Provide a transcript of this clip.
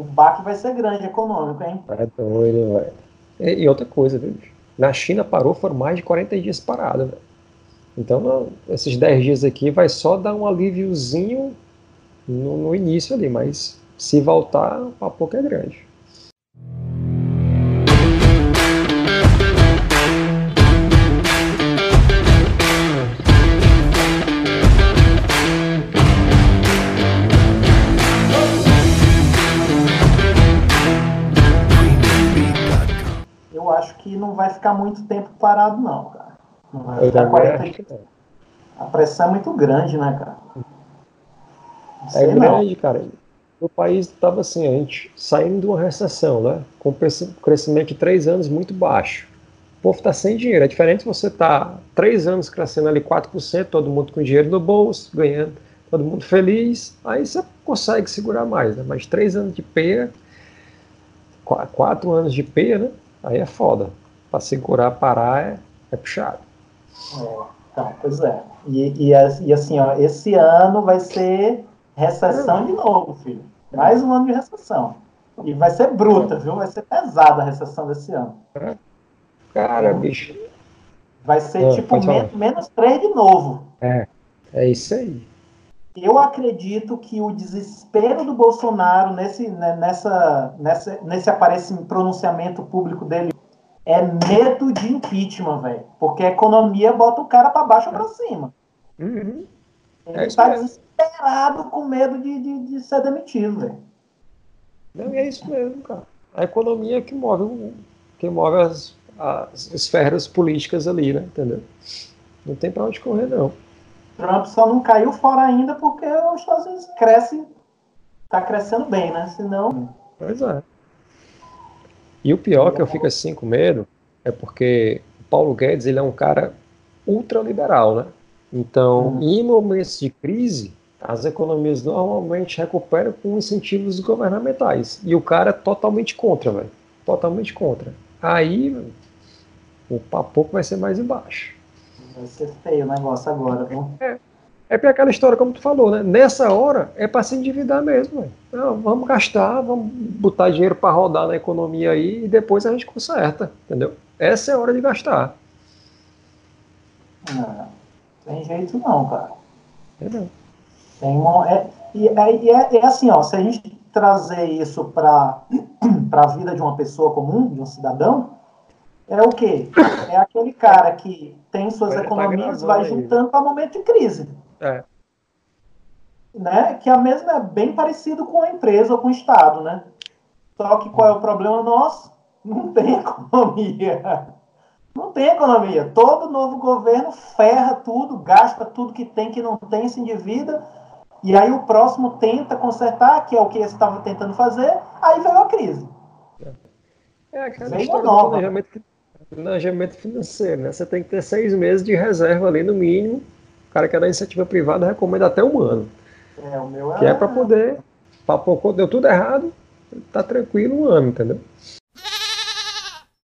baque vai ser grande econômico, hein? É doido, velho. E, e, outra coisa, viu? Na China parou, foram mais de 40 dias parado, velho. Então, não, esses 10 dias aqui vai só dar um alíviozinho no, no início ali, mas se voltar, o papo é grande. Que não vai ficar muito tempo parado, não, cara. Não vai ficar 40 A pressão é muito grande, né, cara? é grande, não. cara. O país estava assim, a gente saindo de uma recessão, né? Com crescimento de três anos muito baixo. O povo está sem dinheiro. É diferente você tá três anos crescendo ali 4%, todo mundo com dinheiro no bolso, ganhando, todo mundo feliz. Aí você consegue segurar mais, né? Mas três anos de peia, quatro anos de peia, né? Aí é foda. Para segurar, parar é, é puxado. É, tá, pois é. E, e, e, assim, ó, esse ano vai ser recessão de novo, filho. Mais um ano de recessão. E vai ser bruta, viu? Vai ser pesada a recessão desse ano. Cara, bicho. Vai ser é, tipo menos, menos 3 de novo. É, é isso aí. Eu acredito que o desespero do Bolsonaro nesse, né, nessa, nessa, nesse aparecimento, pronunciamento público dele é medo de impeachment, velho. Porque a economia bota o cara para baixo ou para cima. Uhum. Ele está é desesperado com medo de, de, de ser demitido, velho. Não, é isso mesmo, cara. A economia é que move, que move as, as esferas políticas ali, né? Entendeu? Não tem para onde correr, não. Trump só não caiu fora ainda porque os Estados Unidos cresce, tá crescendo bem, né? Senão. Pois é. E o pior que eu fico assim com medo é porque o Paulo Guedes ele é um cara ultraliberal, né? Então, uhum. em momentos de crise, as economias normalmente recuperam com incentivos governamentais. E o cara é totalmente contra, velho. Totalmente contra. Aí, o papo vai ser mais embaixo. Vai ser feio o negócio agora, viu? É. É para aquela história, como tu falou, né? Nessa hora é para se endividar mesmo. Não, vamos gastar, vamos botar dinheiro para rodar na economia aí e depois a gente conserta, entendeu? Essa é a hora de gastar. Não, tem jeito não, cara. É não. Tem uma, é, e, é, e é, é, assim, ó, se a gente trazer isso para a vida de uma pessoa comum, de um cidadão, é o quê? É aquele cara que tem suas Ele tá economias, tá vai juntando para momento de crise. É. Né? Que a mesma é bem parecido com a empresa ou com o Estado, né? Só que qual é o problema nosso? Não tem economia. Não tem economia. Todo novo governo ferra tudo, gasta tudo que tem, que não tem, se endivida. E aí o próximo tenta consertar, que é o que eles estavam tentando fazer, aí veio a crise. É aquela veio história nova. do planejamento, planejamento financeiro, né? Você tem que ter seis meses de reserva ali no mínimo o cara que é da iniciativa privada recomenda até um ano. É, o meu é... Que é para poder, para deu tudo errado, tá tranquilo um ano, entendeu?